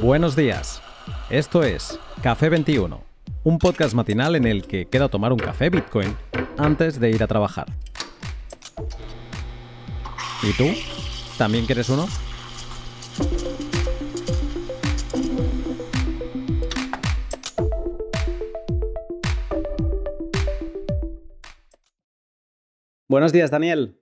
Buenos días. Esto es Café 21, un podcast matinal en el que queda tomar un café Bitcoin antes de ir a trabajar. ¿Y tú? ¿También quieres uno? Buenos días, Daniel.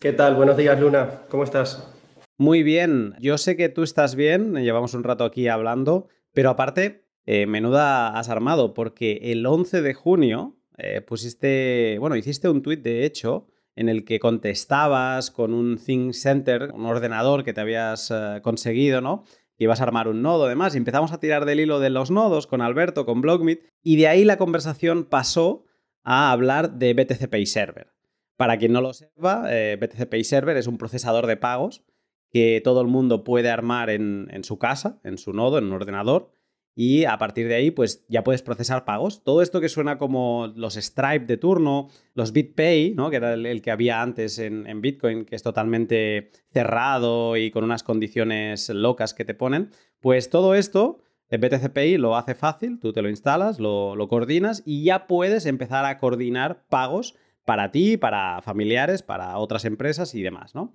¿Qué tal? Buenos días, Luna. ¿Cómo estás? Muy bien. Yo sé que tú estás bien, llevamos un rato aquí hablando, pero aparte, eh, menuda has armado, porque el 11 de junio eh, pusiste, bueno, hiciste un tuit de hecho en el que contestabas con un Think Center, un ordenador que te habías eh, conseguido, ¿no? Que ibas a armar un nodo, además, y empezamos a tirar del hilo de los nodos con Alberto, con Blockmeet, y de ahí la conversación pasó a hablar de BTC Pay Server. Para quien no lo sepa, eh, BTC Pay Server es un procesador de pagos que todo el mundo puede armar en, su casa, en su nodo, en un ordenador, y a partir de ahí, pues ya puedes procesar pagos. Todo esto que suena como los Stripe de turno, los BitPay, ¿no? que era el, que había antes en, en, Bitcoin, que es totalmente cerrado y con unas condiciones locas que te ponen, pues todo esto el BTC Pay lo hace fácil, tú te lo instalas, lo, lo coordinas y ya puedes empezar a coordinar pagos para ti, para familiares, para otras empresas y demás, ¿no?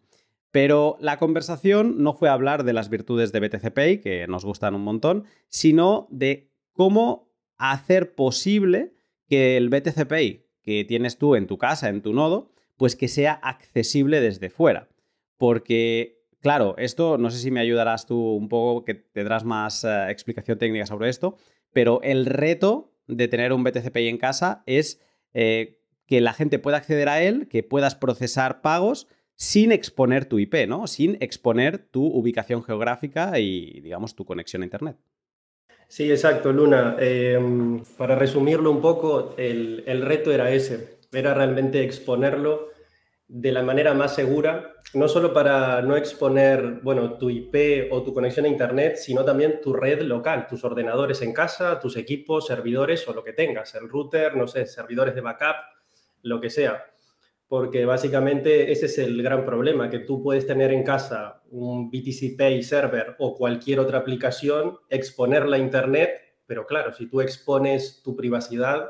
Pero la conversación no fue hablar de las virtudes de BTC Pay, que nos gustan un montón, sino de cómo hacer posible que el BTC Pay que tienes tú en tu casa, en tu nodo, pues que sea accesible desde fuera. Porque, claro, esto no sé si me ayudarás tú un poco, que tendrás más eh, explicación técnica sobre esto, pero el reto de tener un BTC Pay en casa es eh, que la gente pueda acceder a él, que puedas procesar pagos sin exponer tu IP, ¿no? Sin exponer tu ubicación geográfica y, digamos, tu conexión a Internet. Sí, exacto, Luna. Em, para resumirlo un poco, el, el, reto era ese, era realmente exponerlo de la manera más segura, no solo para no exponer, bueno, tu IP o tu conexión a Internet, sino también tu red local, tus ordenadores en casa, tus equipos, servidores o lo que tengas, el router, no sé, servidores de backup, lo que sea. Porque básicamente ese es el gran problema, que tú puedes tener en casa un BTC Pay server o cualquier otra aplicación, exponerla a Internet, pero claro, si tú expones tu privacidad,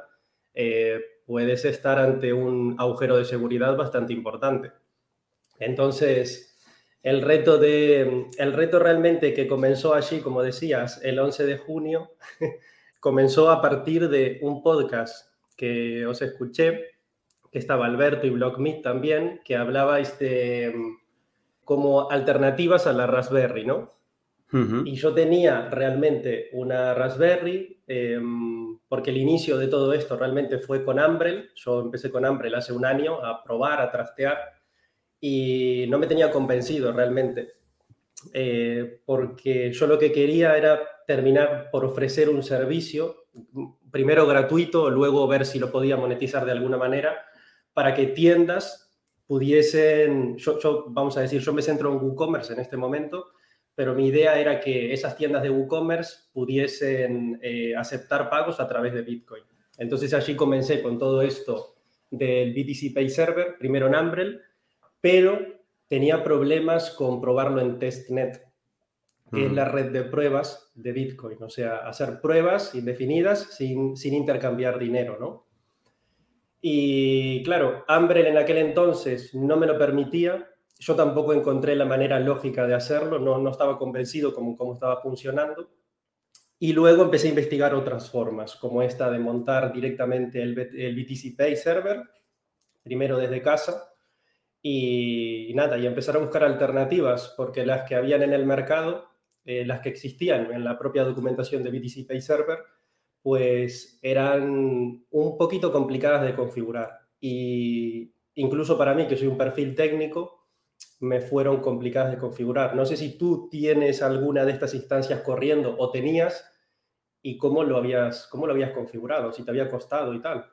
eh, puedes estar ante un agujero de seguridad bastante importante. Entonces, el reto, de, el reto realmente que comenzó allí, como decías, el 11 de junio, comenzó a partir de un podcast que os escuché que estaba Alberto y BlockMeet también, que hablabais de como alternativas a la Raspberry, ¿no? Y yo tenía realmente una Raspberry, em, porque el inicio de todo esto realmente fue con Umbrel. Yo empecé con Umbrel hace un año a probar, a trastear, y no me tenía convencido realmente, eh, porque yo lo que quería era terminar por ofrecer un servicio, primero gratuito, luego ver si lo podía monetizar de alguna manera, para que tiendas pudiesen, yo, vamos a decir, yo me centro en WooCommerce en este momento, pero mi idea era que esas tiendas de WooCommerce pudiesen eh, aceptar pagos a través de Bitcoin. Entonces allí comencé con todo esto del BTC Pay Server, primero en Umbrel, pero tenía problemas con probarlo en Testnet, que es la red de pruebas de Bitcoin, o sea, hacer pruebas indefinidas sin, sin intercambiar dinero, ¿no? Y claro, Umbrel en aquel entonces no me lo permitía. Yo tampoco encontré la manera lógica de hacerlo, no, no estaba convencido como cómo estaba funcionando. Y luego empecé a investigar otras formas, como esta de montar directamente el, el BTC Pay server, primero desde casa, y, nada, y empezar a buscar alternativas, porque las que habían en el mercado, eh, las que existían en la propia documentación de BTC Pay server, pues eran un poquito complicadas de configurar. Y incluso para mí, que soy un perfil técnico, me fueron complicadas de configurar. No sé si tú tienes alguna de estas instancias corriendo o tenías y cómo lo habías, cómo lo habías configurado, si te había costado y tal.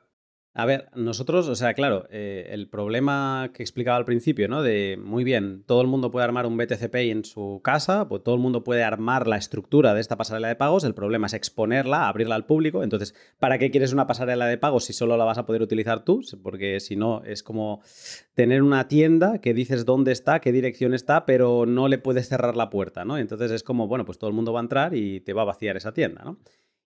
A ver, nosotros, o sea, claro, eh, el problema que explicaba al principio, ¿no? De, muy bien, todo el mundo puede armar un BTC Pay en su casa, pues todo el mundo puede armar la estructura de esta pasarela de pagos, el problema es exponerla, abrirla al público, entonces, ¿para qué quieres una pasarela de pagos si solo la vas a poder utilizar tú? Porque si no, es como tener una tienda que dices dónde está, qué dirección está, pero no le puedes cerrar la puerta, ¿no? Entonces es como, bueno, pues todo el mundo va a entrar y te va a vaciar esa tienda, ¿no?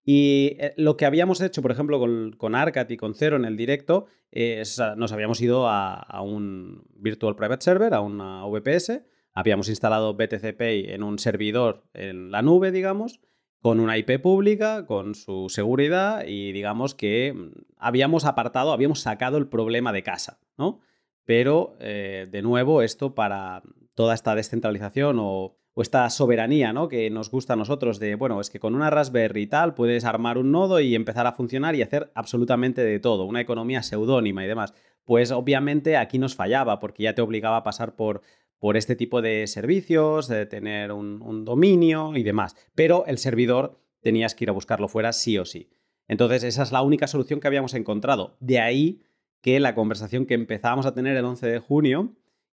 Y eh, lo que habíamos hecho, por ejemplo, con, con Arcat y con Cero en el directo, es, nos habíamos ido a, un Virtual Private Server, a una VPS, habíamos instalado BTC Pay en un servidor en la nube, digamos, con una IP pública, con su seguridad y digamos que mm, habíamos apartado, habíamos sacado el problema de casa, ¿no? Pero, eh, de nuevo, esto para toda esta descentralización o o esta soberanía, ¿no? Que nos gusta a nosotros de, bueno, es que con una Raspberry y tal puedes armar un nodo y empezar a funcionar y hacer absolutamente de todo, una economía seudónima y demás. Pues obviamente aquí nos fallaba porque ya te obligaba a pasar por, por este tipo de servicios, de tener un, un dominio y demás. Pero el servidor tenías que ir a buscarlo fuera sí o sí. Entonces esa es la única solución que habíamos encontrado. De ahí que la conversación que empezábamos a tener el 11 de junio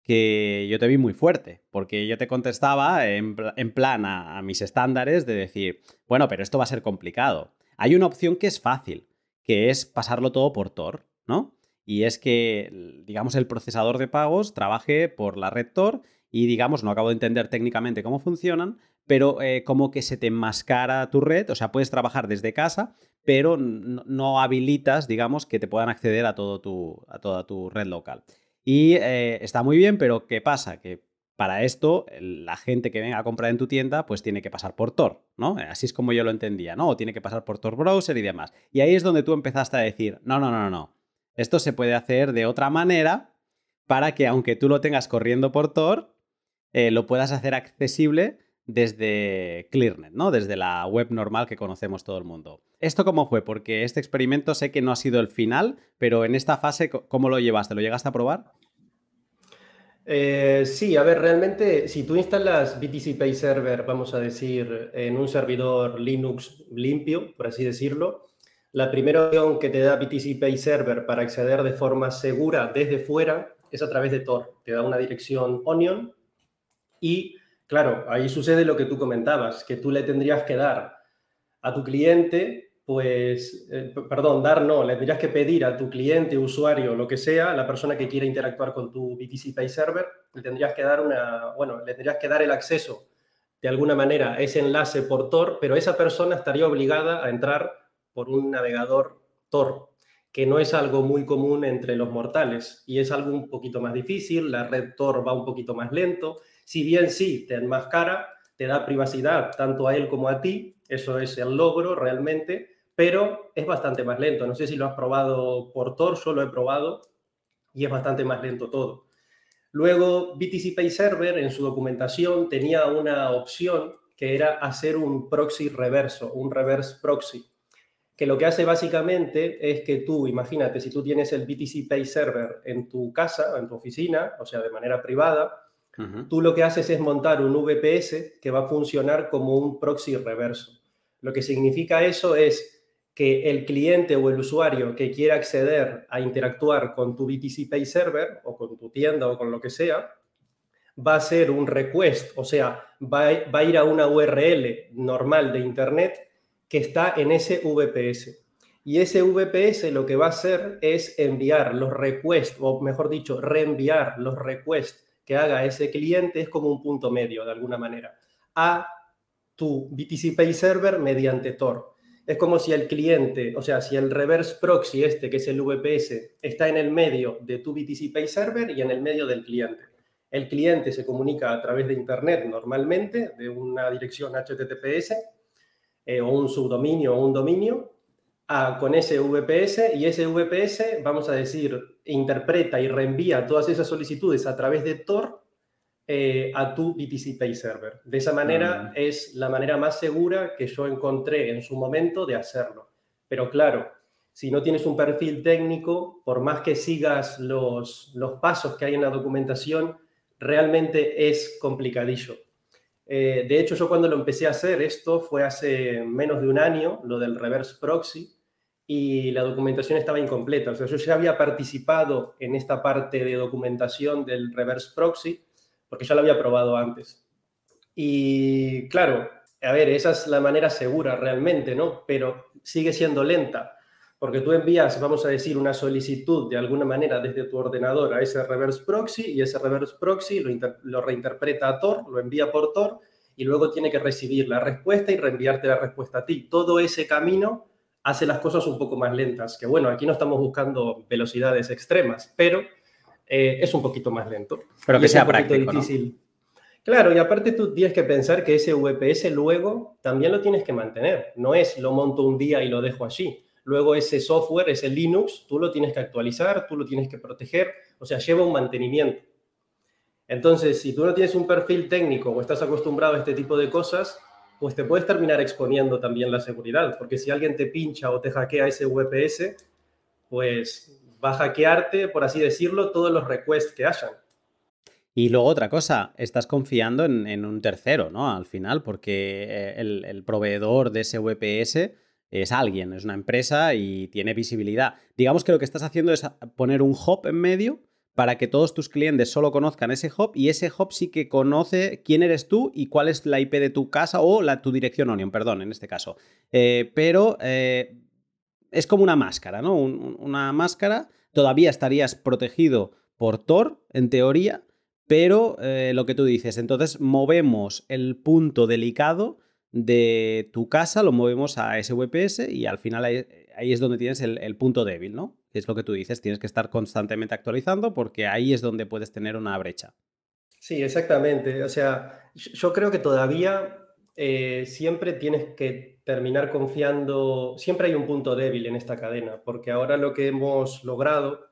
que yo te vi muy fuerte, porque yo te contestaba en, plan a, mis estándares de decir, bueno, pero esto va a ser complicado. Hay una opción que es fácil, que es pasarlo todo por Tor, ¿no? Y es que, digamos, el procesador de pagos trabaje por la red Tor y, digamos, no acabo de entender técnicamente cómo funcionan, pero eh, como que se te enmascara tu red, o sea, puedes trabajar desde casa, pero no, habilitas, digamos, que te puedan acceder a, todo tu, a toda tu red local. Y eh, está muy bien, pero ¿qué pasa? Que para esto, la gente que venga a comprar en tu tienda, pues tiene que pasar por Tor, ¿no? Así es como yo lo entendía, ¿no? O tiene que pasar por Tor Browser y demás. Y ahí es donde tú empezaste a decir, no, no, no, no. Esto se puede hacer de otra manera para que aunque tú lo tengas corriendo por Tor, eh, lo puedas hacer accesible desde ClearNet, ¿no? Desde la web normal que conocemos todo el mundo. ¿Esto cómo fue? Porque este experimento sé que no ha sido el final, pero en esta fase, ¿cómo lo llevaste? ¿Lo llegaste a probar? Eh, sí, a ver, realmente si tú instalas BTC Pay Server, vamos a decir, en un servidor Linux limpio, por así decirlo, la primera opción que te da BTC Pay Server para acceder de forma segura desde fuera es a través de Tor. Te da una dirección Onion y, claro, ahí sucede lo que tú comentabas, que tú le tendrías que dar a tu cliente pues, eh, perdón, dar no, le tendrías que pedir a tu cliente, usuario, lo que sea, la persona que quiera interactuar con tu BTC Pay Server, le tendrías que dar una, bueno, le tendrías que dar el acceso de alguna manera a ese enlace por Tor, pero esa persona estaría obligada a entrar por un navegador Tor, que no es algo muy común entre los mortales y es algo un poquito más difícil, la red Tor va un poquito más lento, si bien sí te enmascara, te da privacidad tanto a él como a ti, eso es el logro realmente, pero es bastante más lento. No sé si lo has probado por Tor, lo he probado y es bastante más lento todo. Luego, BTC Pay Server en su documentación tenía una opción que era hacer un proxy reverso, un reverse proxy, que lo que hace básicamente es que tú, imagínate, si tú tienes el BTC Pay Server en tu casa, en tu oficina, o sea, de manera privada, tú lo que haces es montar un VPS que va a funcionar como un proxy reverso. Lo que significa eso es que el cliente o el usuario que quiera acceder a interactuar con tu BTC Pay Server o con tu tienda o con lo que sea, va a hacer un request, o sea, va a, ir a una URL normal de Internet que está en ese VPS. Y ese VPS lo que va a hacer es enviar los requests, o mejor dicho, reenviar los requests que haga ese cliente, es como un punto medio de alguna manera, a tu BTC Pay Server mediante Tor. Es como si el cliente, o sea, si el reverse proxy este, que es el VPS, está en el medio de tu BTC Pay Server y en el medio del cliente. El cliente se comunica a través de Internet normalmente, de una dirección HTTPS, eh, o un subdominio o un dominio, con ese VPS y ese VPS, vamos a decir, interpreta y reenvía todas esas solicitudes a través de Tor eh, a tu BTC Pay Server. De esa manera mm. es la manera más segura que yo encontré en su momento de hacerlo. Pero claro, si no tienes un perfil técnico, por más que sigas los, los pasos que hay en la documentación, realmente es complicadillo. Eh, de hecho, yo cuando lo empecé a hacer, esto fue hace menos de un año, lo del reverse proxy, y la documentación estaba incompleta. O sea, yo ya había participado en esta parte de documentación del reverse proxy porque ya lo había probado antes. Y claro, a ver, esa es la manera segura realmente, ¿no? Pero sigue siendo lenta, porque tú envías, vamos a decir, una solicitud de alguna manera desde tu ordenador a ese reverse proxy y ese reverse proxy lo, lo reinterpreta a Tor, lo envía por Tor y luego tiene que recibir la respuesta y reenviarte la respuesta a ti. Todo ese camino hace las cosas un poco más lentas, que bueno, aquí no estamos buscando velocidades extremas, pero eh, es un poquito más lento. Pero que sea práctico, difícil. Claro, y aparte tú tienes que pensar que ese VPS luego también lo tienes que mantener. No es lo monto un día y lo dejo allí. Luego ese software, ese Linux, tú lo tienes que actualizar, tú lo tienes que proteger, o sea, lleva un mantenimiento. Entonces, si tú no tienes un perfil técnico o estás acostumbrado a este tipo de cosas, pues te puedes terminar exponiendo también la seguridad, porque si alguien te pincha o te hackea ese VPS, pues va a hackearte, por así decirlo, todos los requests que hayan. Y luego otra cosa, estás confiando en, un tercero, ¿no? Al final, porque eh, el, proveedor de ese VPS es alguien, es una empresa y tiene visibilidad. Digamos que lo que estás haciendo es poner un hub en medio para que todos tus clientes solo conozcan ese hub y ese hub sí que conoce quién eres tú y cuál es la IP de tu casa o la, tu dirección Onion, perdón, en este caso. Eh, pero eh, es como una máscara, ¿no? una máscara, todavía estarías protegido por Tor, en teoría, pero eh, lo que tú dices, entonces movemos el punto delicado de tu casa, lo movemos a ese VPS y al final ahí, es donde tienes el punto débil, ¿no? Es lo que tú dices, tienes que estar constantemente actualizando porque ahí es donde puedes tener una brecha. Sí, exactamente. O sea, yo creo que todavía eh, siempre tienes que terminar confiando, siempre hay un punto débil en esta cadena, porque ahora lo que hemos logrado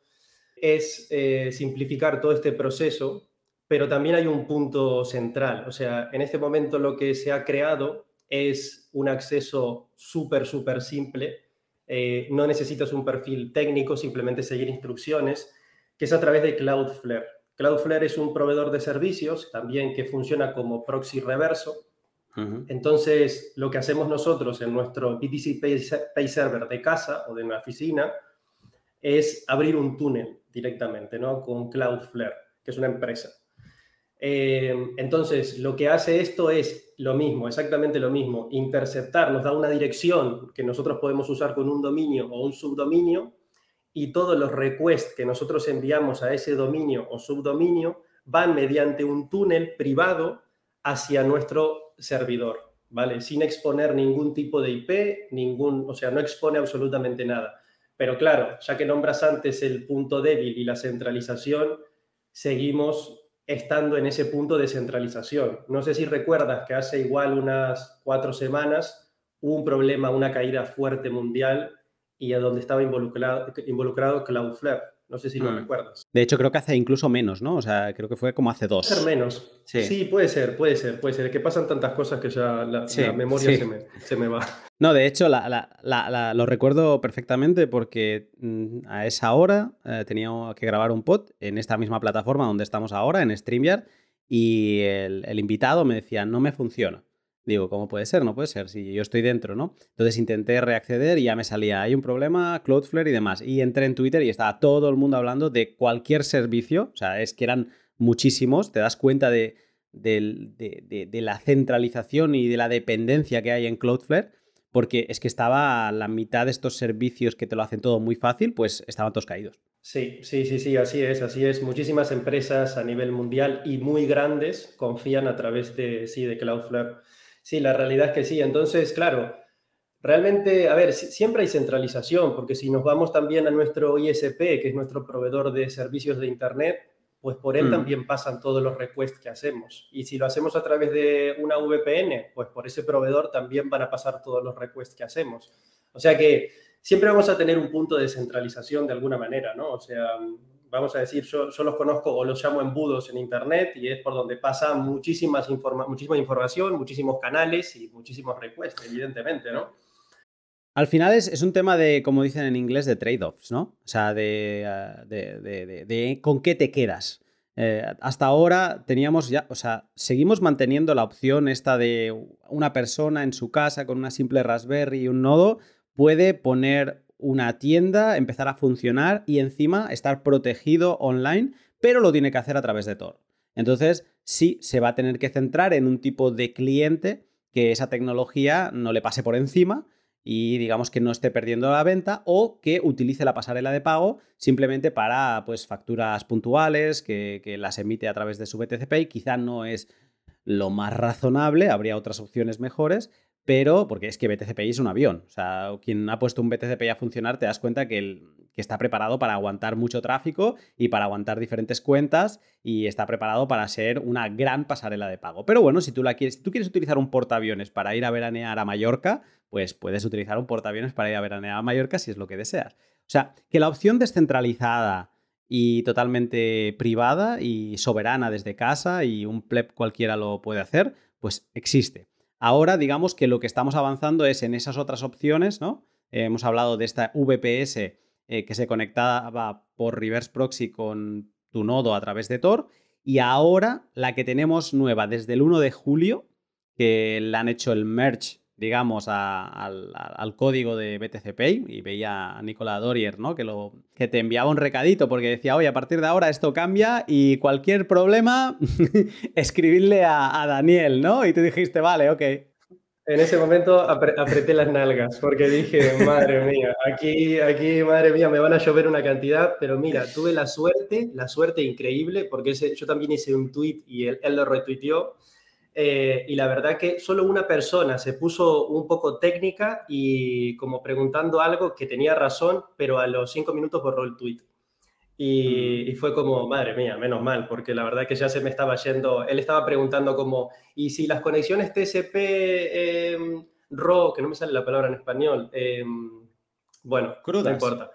es eh, simplificar todo este proceso, pero también hay un punto central. O sea, en este momento lo que se ha creado es un acceso súper, súper simple eh, no necesitas un perfil técnico, simplemente seguir instrucciones, que es a través de Cloudflare. Cloudflare es un proveedor de servicios también que funciona como proxy reverso. Entonces, lo que hacemos nosotros en nuestro BTC Pay, Server de casa o de una oficina es abrir un túnel directamente ¿no? con Cloudflare, que es una empresa. Eh, entonces, lo que hace esto es lo mismo, exactamente lo mismo, interceptar, nos da una dirección que nosotros podemos usar con un dominio o un subdominio y todos los requests que nosotros enviamos a ese dominio o subdominio van mediante un túnel privado hacia nuestro servidor, ¿vale? Sin exponer ningún tipo de IP, ningún, o sea, no expone absolutamente nada. Pero claro, ya que nombras antes el punto débil y la centralización, seguimos estando en ese punto de centralización. No sé si recuerdas que hace igual unas cuatro semanas hubo un problema, una caída fuerte mundial y a donde estaba involucrado, involucrado Cloudflare. No sé si lo mm. recuerdas. De hecho, creo que hace incluso menos, ¿no? O sea, creo que fue como hace dos. Ser menos. Sí. puede ser, puede ser, puede ser. Que pasan tantas cosas que ya la, memoria se, me, va. No, de hecho, lo recuerdo perfectamente porque mm, a esa hora eh, tenía que grabar un pod en esta misma plataforma donde estamos ahora, en StreamYard, y el invitado me decía, no me funciona. Digo, ¿cómo puede ser? No puede ser, si yo estoy dentro, ¿no? Entonces intenté reacceder y ya me salía, hay un problema, Cloudflare y demás. Y entré en Twitter y estaba todo el mundo hablando de cualquier servicio, o sea, es que eran muchísimos, te das cuenta de, de, la centralización y de la dependencia que hay en Cloudflare, porque es que estaba la mitad de estos servicios que te lo hacen todo muy fácil, pues estaban todos caídos. Sí, sí, sí, sí, así es, así es. Muchísimas empresas a nivel mundial y muy grandes confían a través de, sí, de Cloudflare. Sí, la realidad es que sí. Entonces, claro, realmente, a ver, siempre hay centralización, porque si nos vamos también a nuestro ISP, que es nuestro proveedor de servicios de Internet, pues por él mm. también pasan todos los requests que hacemos. Y si lo hacemos a través de una VPN, pues por ese proveedor también van a pasar todos los requests que hacemos. O sea que siempre vamos a tener un punto de centralización de alguna manera, ¿no? O sea, vamos a decir, yo, los conozco o los llamo embudos en Internet y es por donde pasa muchísimas muchísima información, muchísimos canales y muchísimos requests, evidentemente, ¿no? Al final es, un tema de, como dicen en inglés, de trade-offs, ¿no? O sea, de, eh, con qué te quedas. Eh, hasta ahora teníamos ya, o sea, seguimos manteniendo la opción esta de una persona en su casa con una simple Raspberry y un nodo puede poner una tienda, empezar a funcionar y encima estar protegido online, pero lo tiene que hacer a través de Tor. Entonces, sí, se va a tener que centrar en un tipo de cliente que esa tecnología no le pase por encima y digamos que no esté perdiendo la venta o que utilice la pasarela de pago simplemente para pues, facturas puntuales que, que las emite a través de su BTC Pay. Quizá no es lo más razonable, habría otras opciones mejores, pero porque es que BTCPI es un avión. O sea, quien ha puesto un BTCPI a funcionar te das cuenta que, está preparado para aguantar mucho tráfico y para aguantar diferentes cuentas y está preparado para ser una gran pasarela de pago. Pero bueno, si tú, la quieres, si tú quieres utilizar un portaaviones para ir a veranear a Mallorca, pues puedes utilizar un portaaviones para ir a veranear a Mallorca si es lo que deseas. O sea, que la opción descentralizada y totalmente privada y soberana desde casa y un pleb cualquiera lo puede hacer, pues existe. Ahora, digamos que lo que estamos avanzando es en esas otras opciones, ¿no? Eh, hemos hablado de esta VPS eh, que se conectaba por reverse proxy con tu nodo a través de Tor. Y ahora la que tenemos nueva desde el 1 de julio, que le han hecho el merge digamos, al, código de BTC y veía a Nicola Dorier, ¿no? Que, lo, que te enviaba un recadito porque decía, oye, a partir de ahora esto cambia y cualquier problema, escribirle a, Daniel, ¿no? Y tú dijiste, vale, ok. En ese momento apreté las nalgas porque dije, madre mía, aquí, aquí, madre mía, me van a llover una cantidad, pero mira, tuve la suerte, la suerte increíble, porque yo también hice un tweet y él, él lo retuiteó, eh, y la verdad que solo una persona se puso un poco técnica y como preguntando algo que tenía razón, pero a los cinco minutos borró el tweet. Y, mm. fue como, madre mía, menos mal, porque la verdad que ya se me estaba yendo, él estaba preguntando como, ¿y si las conexiones TCP eh, RAW, que no me sale la palabra en español, em, bueno, Crudas. no importa.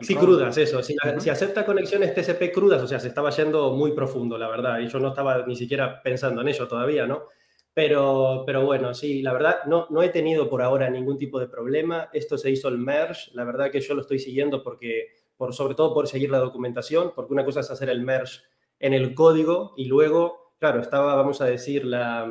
Sí, crudas, eso. Si, acepta conexiones TCP crudas, o sea, se estaba yendo muy profundo, la verdad, y yo no estaba ni siquiera pensando en ello todavía, ¿no? Pero, pero bueno, sí, la verdad, no, no he tenido por ahora ningún tipo de problema. Esto se hizo el merge, la verdad que yo lo estoy siguiendo porque, por, sobre todo por seguir la documentación, porque una cosa es hacer el merge en el código y luego, claro, estaba, vamos a decir, la,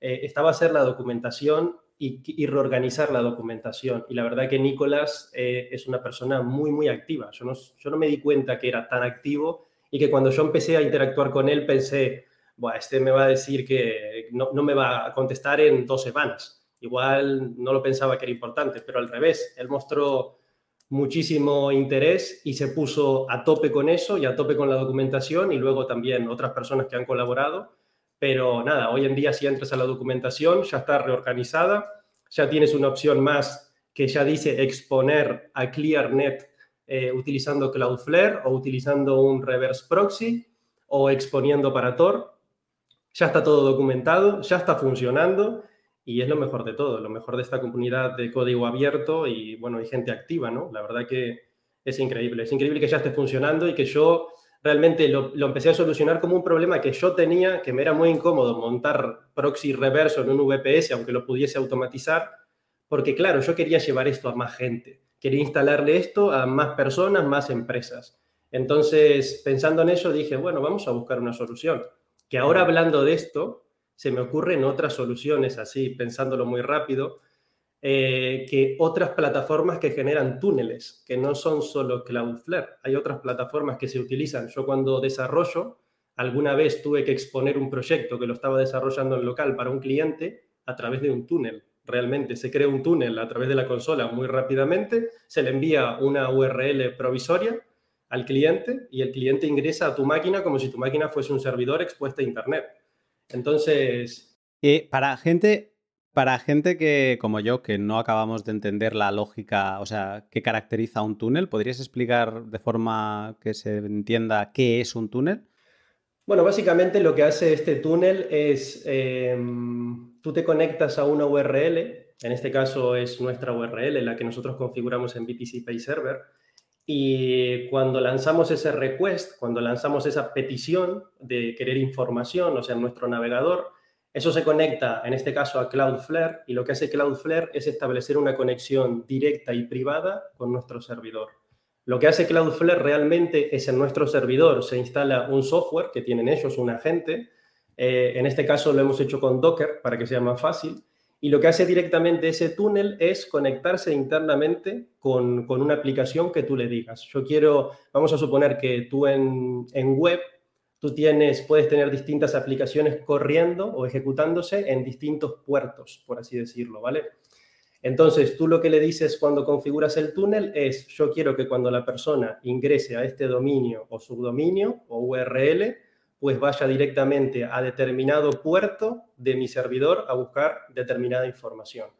eh, estaba a hacer la documentación y, reorganizar la documentación. Y la verdad que Nicolás eh, es una persona muy, muy activa. Yo no, yo no me di cuenta que era tan activo y que cuando yo empecé a interactuar con él pensé, bueno, este me va a decir que no, no, me va a contestar en dos semanas. Igual no lo pensaba que era importante, pero al revés, él mostró muchísimo interés y se puso a tope con eso y a tope con la documentación y luego también otras personas que han colaborado pero nada, hoy en día si entras a la documentación ya está reorganizada, ya tienes una opción más que ya dice exponer a ClearNet eh, utilizando Cloudflare o utilizando un reverse proxy o exponiendo para Tor. Ya está todo documentado, ya está funcionando y es lo mejor de todo, lo mejor de esta comunidad de código abierto y bueno, hay gente activa, ¿no? La verdad que es increíble, es increíble que ya esté funcionando y que yo realmente lo, empecé a solucionar como un problema que yo tenía, que me era muy incómodo montar proxy reverso en un VPS, aunque lo pudiese automatizar, porque claro, yo quería llevar esto a más gente, quería instalarle esto a más personas, más empresas. Entonces, pensando en eso, dije, bueno, vamos a buscar una solución. Que ahora hablando de esto, se me ocurren otras soluciones así, pensándolo muy rápido, eh, que otras plataformas que generan túneles, que no son solo Cloudflare. Hay otras plataformas que se utilizan. Yo cuando desarrollo, alguna vez tuve que exponer un proyecto que lo estaba desarrollando en local para un cliente a través de un túnel. Realmente se crea un túnel a través de la consola muy rápidamente, se le envía una URL provisoria al cliente y el cliente ingresa a tu máquina como si tu máquina fuese un servidor expuesto a Internet. Entonces... Eh, para gente para gente que, como yo, que no acabamos de entender la lógica, o sea, qué caracteriza un túnel, ¿podrías explicar de forma que se entienda qué es un túnel? Bueno, básicamente lo que hace este túnel es, em, tú te conectas a una URL, en este caso es nuestra URL, la que nosotros configuramos en BTC Pay Server, y cuando lanzamos ese request, cuando lanzamos esa petición de querer información, o sea, en nuestro navegador, eso se conecta, en este caso, a Cloudflare y lo que hace Cloudflare es establecer una conexión directa y privada con nuestro servidor. Lo que hace Cloudflare realmente es en nuestro servidor se instala un software que tienen ellos, un agente. Eh, en este caso lo hemos hecho con Docker para que sea más fácil. y lo que hace directamente ese túnel es conectarse internamente con, una aplicación que tú le digas. Yo quiero, vamos a suponer que tú en, en web, tú tienes, puedes tener distintas aplicaciones corriendo o ejecutándose en distintos puertos, por así decirlo, ¿vale? Entonces, tú lo que le dices cuando configuras el túnel es, yo quiero que cuando la persona ingrese a este dominio o subdominio o URL, pues vaya directamente a determinado puerto de mi servidor a buscar determinada información.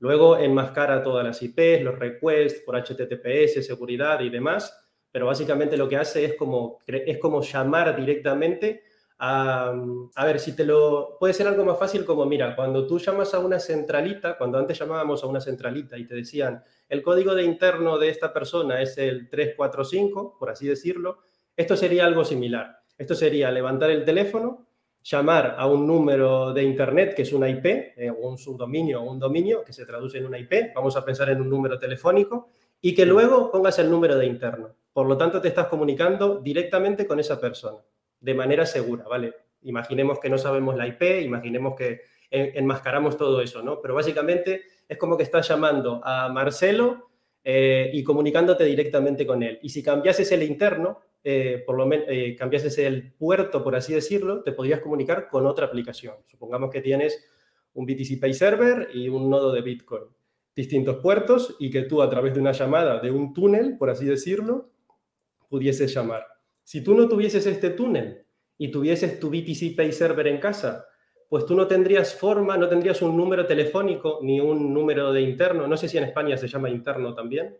Luego enmascara todas las IPs, los requests por HTTPS, seguridad y demás, pero básicamente lo que hace es como, es como llamar directamente a, a ver si te lo... Puede ser algo más fácil como, mira, cuando tú llamas a una centralita, cuando antes llamábamos a una centralita y te decían, el código de interno de esta persona es el 345, por así decirlo, esto sería algo similar. Esto sería levantar el teléfono, llamar a un número de Internet que es una IP, eh, o un subdominio o un dominio que se traduce en una IP, vamos a pensar en un número telefónico, y que luego pongas el número de interno. Por lo tanto, te estás comunicando directamente con esa persona, de manera segura, ¿vale? Imaginemos que no sabemos la IP, imaginemos que enmascaramos todo eso, ¿no? Pero básicamente es como que estás llamando a Marcelo eh, y comunicándote directamente con él. Y si cambiases el interno, eh, por lo menos eh, cambiases el puerto, por así decirlo, te podrías comunicar con otra aplicación. Supongamos que tienes un BTC Pay Server y un nodo de Bitcoin, distintos puertos, y que tú a través de una llamada de un túnel, por así decirlo, pudieses llamar. Si tú no tuvieses este túnel y tuvieses tu BTC Pay Server en casa, pues tú no tendrías forma, no tendrías un número telefónico ni un número de interno. No sé si en España se llama interno también.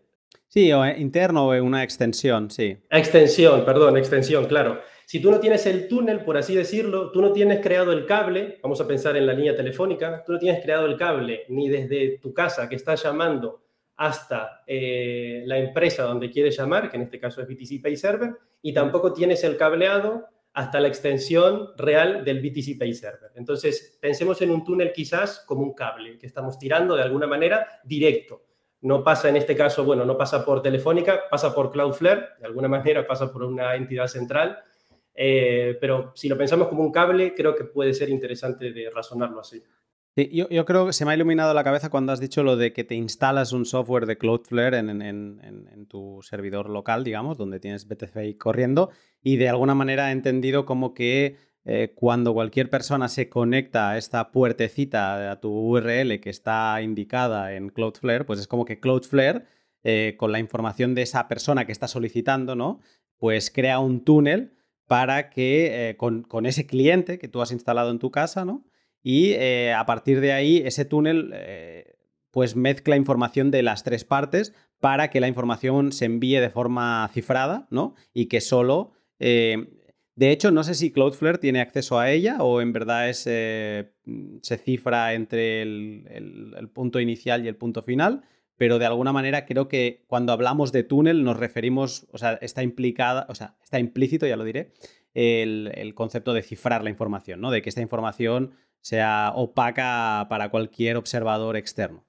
Sí, o interno o una extensión, sí. Extensión, perdón, extensión, claro. Si tú no tienes el túnel, por así decirlo, tú no tienes creado el cable, vamos a pensar en la línea telefónica, tú no tienes creado el cable ni desde tu casa que estás llamando hasta eh, la empresa donde quieres llamar, que en este caso es BTC Pay Server, y tampoco tienes el cableado hasta la extensión real del BTC Pay Server. Entonces, pensemos en un túnel quizás como un cable que estamos tirando de alguna manera directo no pasa en este caso, bueno, no pasa por Telefónica, pasa por Cloudflare, de alguna manera pasa por una entidad central, eh, pero si lo pensamos como un cable, creo que puede ser interesante de razonarlo así. Yo, creo que se me ha iluminado la cabeza cuando has dicho lo de que te instalas un software de Cloudflare en, tu servidor local, digamos, donde tienes BTC corriendo, y de alguna manera he entendido como que eh, cuando cualquier persona se conecta a esta puertecita, a tu URL que está indicada en Cloudflare, pues es como que Cloudflare, eh, con la información de esa persona que está solicitando, ¿no? Pues crea un túnel para que eh, con, ese cliente que tú has instalado en tu casa, ¿no? Y a partir de ahí, ese túnel pues mezcla información de las tres partes para que la información se envíe de forma cifrada, ¿no? Y que solo de hecho, no sé si Cloudflare tiene acceso a ella o en verdad eh, se cifra entre el, punto inicial y el punto final, pero de alguna manera creo que cuando hablamos de túnel nos referimos, o sea, está implicada, o sea, está implícito, ya lo diré, el, concepto de cifrar la información, ¿no? De que esta información sea opaca para cualquier observador externo.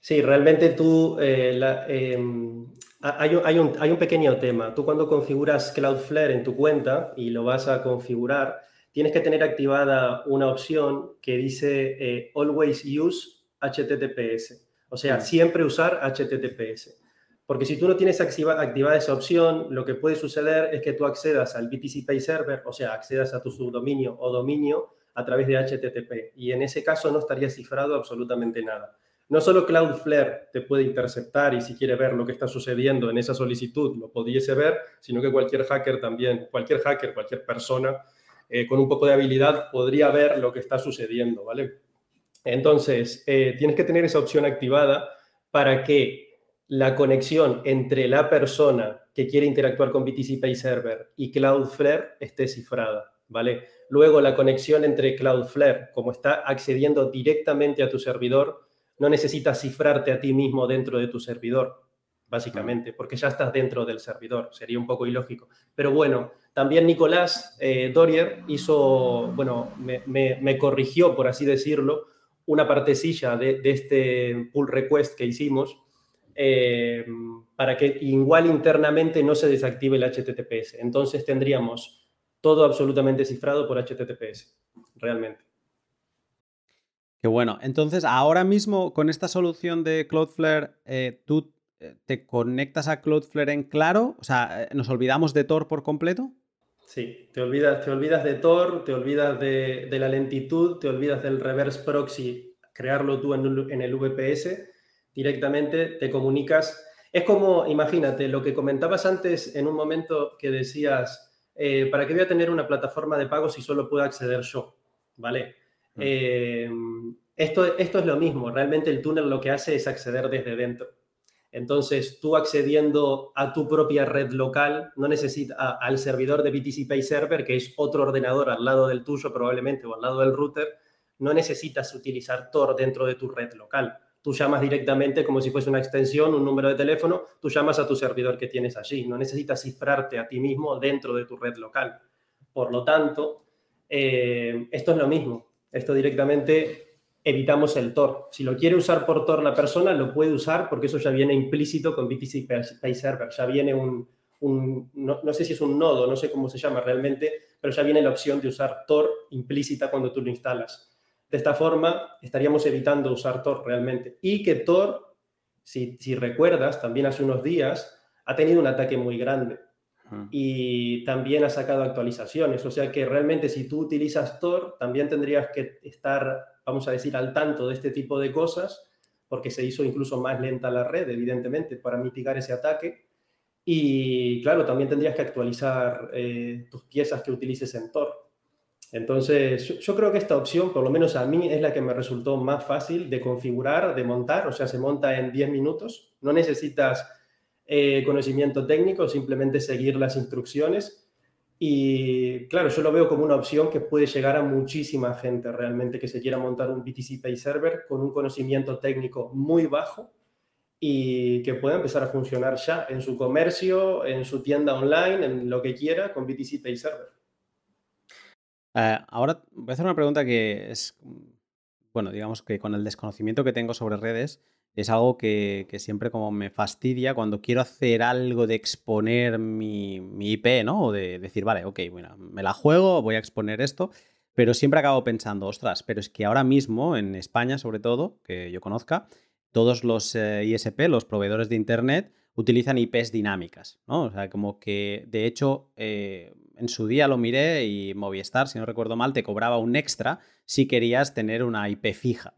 Sí, realmente tú, eh, em, hay un, pequeño tema. Tú cuando configuras Cloudflare en tu cuenta y lo vas a configurar, tienes que tener activada una opción que dice eh, Always Use HTTPS. O sea, siempre usar HTTPS. Porque si tú no tienes activada esa opción, lo que puede suceder es que tú accedas al BTC Pay Server, o sea, accedas a tu subdominio o dominio a través de HTTP. Y en ese caso no estaría cifrado absolutamente nada. No solo Cloudflare te puede interceptar y si quiere ver lo que está sucediendo en esa solicitud lo pudiese ver, sino que cualquier hacker también, cualquier hacker, cualquier persona eh, con un poco de habilidad podría ver lo que está sucediendo, ¿vale? Entonces, eh, tienes que tener esa opción activada para que la conexión entre la persona que quiere interactuar con BTC Pay Server y Cloudflare esté cifrada, ¿vale? Luego, la conexión entre Cloudflare, como está accediendo directamente a tu servidor, no necesitas cifrarte a ti mismo dentro de tu servidor, básicamente, porque ya estás dentro del servidor. Sería un poco ilógico. Pero bueno, también Nicolás eh, Dorier hizo, bueno, me, corrigió, por así decirlo, una partecilla de, este pull request que hicimos eh, para que igual internamente no se desactive el HTTPS. Entonces tendríamos todo absolutamente cifrado por HTTPS, realmente. Qué bueno. Entonces, ahora mismo con esta solución de Cloudflare, eh, ¿tú eh, te conectas a Cloudflare en claro? O sea, ¿nos olvidamos de Tor por completo? Sí, te olvidas, te olvidas de Tor, te olvidas de, la lentitud, te olvidas del reverse proxy, crearlo tú en, el VPS, directamente te comunicas. Es como, imagínate, lo que comentabas antes en un momento que decías, eh, ¿para qué voy a tener una plataforma de pago si solo puedo acceder yo? ¿Vale? Mm. Eh, esto, esto es lo mismo, realmente el túnel lo que hace es acceder desde dentro. Entonces, tú accediendo a tu propia red local, no necesitas al servidor de BTC Pay Server, que es otro ordenador al lado del tuyo probablemente o al lado del router, no necesitas utilizar Tor dentro de tu red local. Tú llamas directamente como si fuese una extensión, un número de teléfono, tú llamas a tu servidor que tienes allí. No necesitas cifrarte a ti mismo dentro de tu red local. Por lo tanto, eh, esto es lo mismo. Esto directamente evitamos el Tor. Si lo quiere usar por Tor la persona, lo puede usar porque eso ya viene implícito con BTC Pay Server. Ya viene un, no, sé si es un nodo, no sé cómo se llama realmente, pero ya viene la opción de usar Tor implícita cuando tú lo instalas. De esta forma, estaríamos evitando usar Tor realmente. Y que Tor, si, si recuerdas, también hace unos días, ha tenido un ataque muy grande y también ha sacado actualizaciones. O sea que realmente si tú utilizas Tor, también tendrías que estar vamos a decir, al tanto de este tipo de cosas, porque se hizo incluso más lenta la red, evidentemente, para mitigar ese ataque. Y claro, también tendrías que actualizar eh, tus piezas que utilices en Tor. Entonces, yo, creo que esta opción, por lo menos a mí, es la que me resultó más fácil de configurar, de montar, o sea, se monta en 10 minutos. No necesitas eh, conocimiento técnico, simplemente seguir las instrucciones y claro, yo lo veo como una opción que puede llegar a muchísima gente realmente que se quiera montar un BTC Pay Server con un conocimiento técnico muy bajo y que pueda empezar a funcionar ya en su comercio, en su tienda online, en lo que quiera con BTC Pay Server. Eh, ahora voy a hacer una pregunta que es, bueno, digamos que con el desconocimiento que tengo sobre redes, es algo que, siempre como me fastidia cuando quiero hacer algo de exponer mi, IP, ¿no? O de decir, vale, ok, bueno, me la juego, voy a exponer esto, pero siempre acabo pensando, ostras, pero es que ahora mismo, en España sobre todo, que yo conozca, todos los eh, ISP, los proveedores de Internet, utilizan IPs dinámicas, ¿no? O sea, como que, de hecho, eh, en su día lo miré y Movistar, si no recuerdo mal, te cobraba un extra si querías tener una IP fija.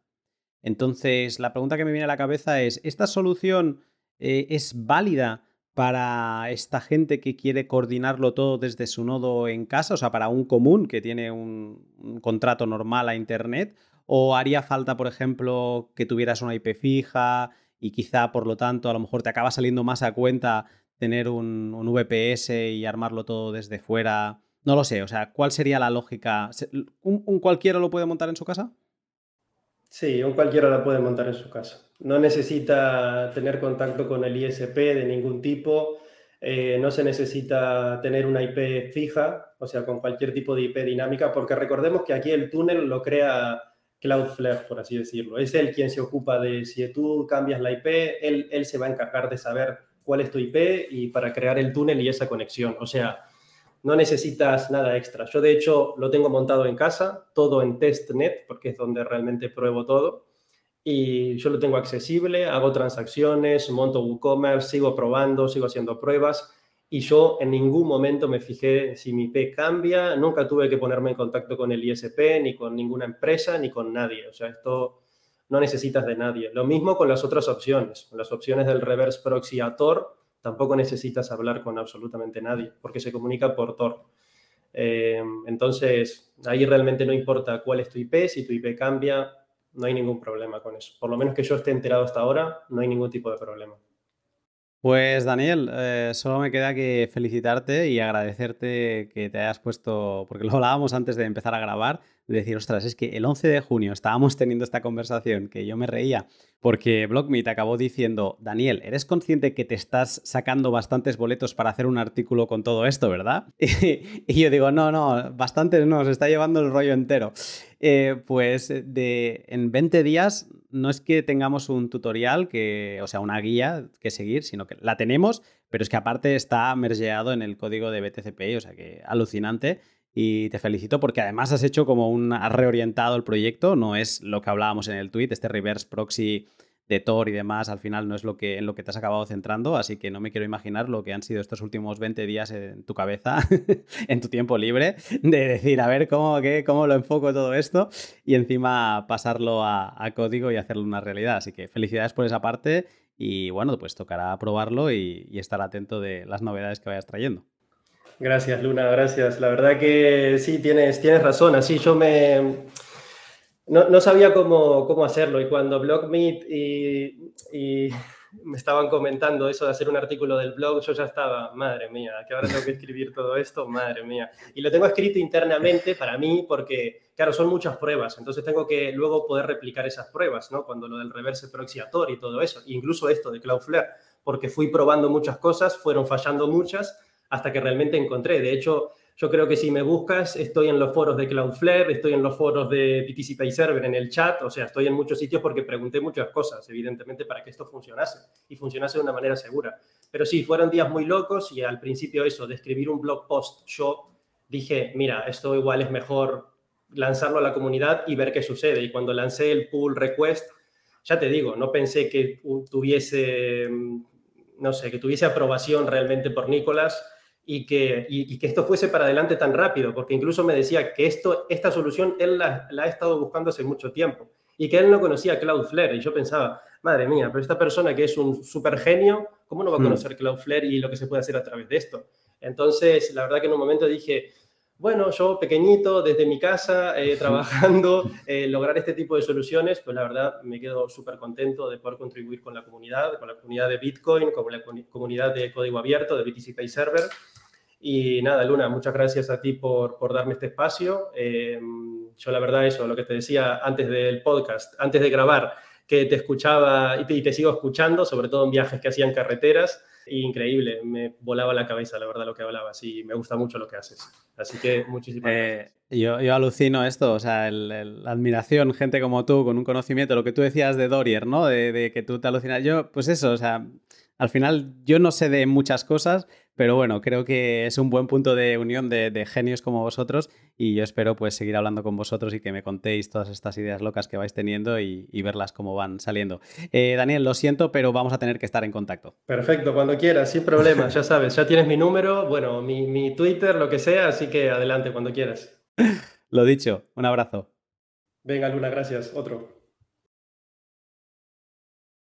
Entonces, la pregunta que me viene a la cabeza es, ¿esta solución eh, es válida para esta gente que quiere coordinarlo todo desde su nodo en casa, o sea, para un común que tiene un, contrato normal a Internet? ¿O haría falta, por ejemplo, que tuvieras una IP fija y quizá, por lo tanto, a lo mejor te acaba saliendo más a cuenta tener un, VPS y armarlo todo desde fuera? No lo sé, o sea, ¿cuál sería la lógica? un cualquiera lo puede montar en su casa? Sí, un cualquiera la puede montar en su casa. No necesita tener contacto con el ISP de ningún tipo, eh, no se necesita tener una IP fija, o sea, con cualquier tipo de IP dinámica, porque recordemos que aquí el túnel lo crea Cloudflare, por así decirlo. Es él quien se ocupa de si tú cambias la IP, él, él se va a encargar de saber cuál es tu IP y para crear el túnel y esa conexión. O sea, no necesitas nada extra. Yo de hecho lo tengo montado en casa, todo en testnet, porque es donde realmente pruebo todo. Y yo lo tengo accesible, hago transacciones, monto WooCommerce, sigo probando, sigo haciendo pruebas. Y yo en ningún momento me fijé si mi IP cambia, nunca tuve que ponerme en contacto con el ISP, ni con ninguna empresa, ni con nadie. O sea, esto no necesitas de nadie. Lo mismo con las otras opciones, con las opciones del reverse proxy a Tor tampoco necesitas hablar con absolutamente nadie, porque se comunica por Tor. Eh, entonces, ahí realmente no importa cuál es tu IP, si tu IP cambia, no hay ningún problema con eso. Por lo menos que yo esté enterado hasta ahora, no hay ningún tipo de problema. Pues Daniel, eh, solo me queda que felicitarte y agradecerte que te hayas puesto, porque lo hablábamos antes de empezar a grabar, de decir, ostras, es que el 11 de junio estábamos teniendo esta conversación que yo me reía porque BlockMeet acabó diciendo, Daniel, ¿eres consciente que te estás sacando bastantes boletos para hacer un artículo con todo esto, verdad? y yo digo, no, no, bastantes no, se está llevando el rollo entero. Eh, pues de, en 20 días no es que tengamos un tutorial, que, o sea, una guía que seguir, sino que la tenemos, pero es que aparte está mergeado en el código de BTCPI, o sea que alucinante. Y te felicito porque además has hecho como un, has reorientado el proyecto, no es lo que hablábamos en el tweet, este reverse proxy de Tor y demás, al final no es lo que, en lo que te has acabado centrando, así que no me quiero imaginar lo que han sido estos últimos 20 días en tu cabeza, en tu tiempo libre, de decir, a ver cómo, qué, cómo lo enfoco todo esto y encima pasarlo a, código y hacerlo una realidad. Así que felicidades por esa parte y bueno, pues tocará probarlo y, y estar atento de las novedades que vayas trayendo. Gracias, Luna, gracias. La verdad que sí, tienes, tienes razón. Así yo me no, sabía cómo, cómo, hacerlo y cuando BlogMeet y, y, me estaban comentando eso de hacer un artículo del blog, yo ya estaba, madre mía, que ahora tengo que escribir todo esto, madre mía. Y lo tengo escrito internamente para mí porque, claro, son muchas pruebas, entonces tengo que luego poder replicar esas pruebas, ¿no? Cuando lo del reverse proxiator y todo eso, incluso esto de Cloudflare, porque fui probando muchas cosas, fueron fallando muchas hasta que realmente encontré. De hecho, yo creo que si me buscas, estoy en los foros de Cloudflare, estoy en los foros de PTC Server, en el chat, o sea, estoy en muchos sitios porque pregunté muchas cosas, evidentemente, para que esto funcionase y funcionase de una manera segura. Pero sí, fueron días muy locos y al principio eso, de escribir un blog post, yo dije, mira, esto igual es mejor lanzarlo a la comunidad y ver qué sucede. Y cuando lancé el pull request, ya te digo, no pensé que tuviese, mm, no sé, que tuviese aprobación realmente por Nicolás y que, y, que esto fuese para adelante tan rápido, porque incluso me decía que esto, esta solución él la, ha estado buscando hace mucho tiempo y que él no conocía Cloudflare. Y yo pensaba, madre mía, pero esta persona que es un super genio, ¿cómo no va a hmm. conocer Cloudflare y lo que se puede hacer a través de esto? Entonces, la verdad que en un momento dije, bueno, yo pequeñito, desde mi casa, eh, trabajando, eh, lograr este tipo de soluciones, pues la verdad me quedo súper contento de poder contribuir con la comunidad, con la comunidad de Bitcoin, con la comunidad de código abierto, de BTC Pay Server. Y nada, Luna, muchas gracias a ti por, por darme este espacio. Eh, yo la verdad eso, lo que te decía antes del podcast, antes de grabar, que te escuchaba y te, sigo escuchando, sobre todo en viajes que hacían carreteras. Increíble, me volaba la cabeza, la verdad, lo que hablabas y me gusta mucho lo que haces. Así que muchísimas eh, gracias. Yo, yo, alucino esto, o sea, la admiración, gente como tú, con un conocimiento, lo que tú decías de Dorier, ¿no? De, de que tú te alucinas. Yo, pues eso, o sea, al final yo no sé de muchas cosas, pero bueno, creo que es un buen punto de unión de, genios como vosotros y yo espero pues seguir hablando con vosotros y que me contéis todas estas ideas locas que vais teniendo y, verlas cómo van saliendo. Eh, Daniel, lo siento, pero vamos a tener que estar en contacto. Perfecto, cuando quieras, sin problema, ya sabes, ya tienes mi número, bueno, mi, mi Twitter, lo que sea, así que adelante cuando quieras. lo dicho, un abrazo. Venga, Luna, gracias. Otro.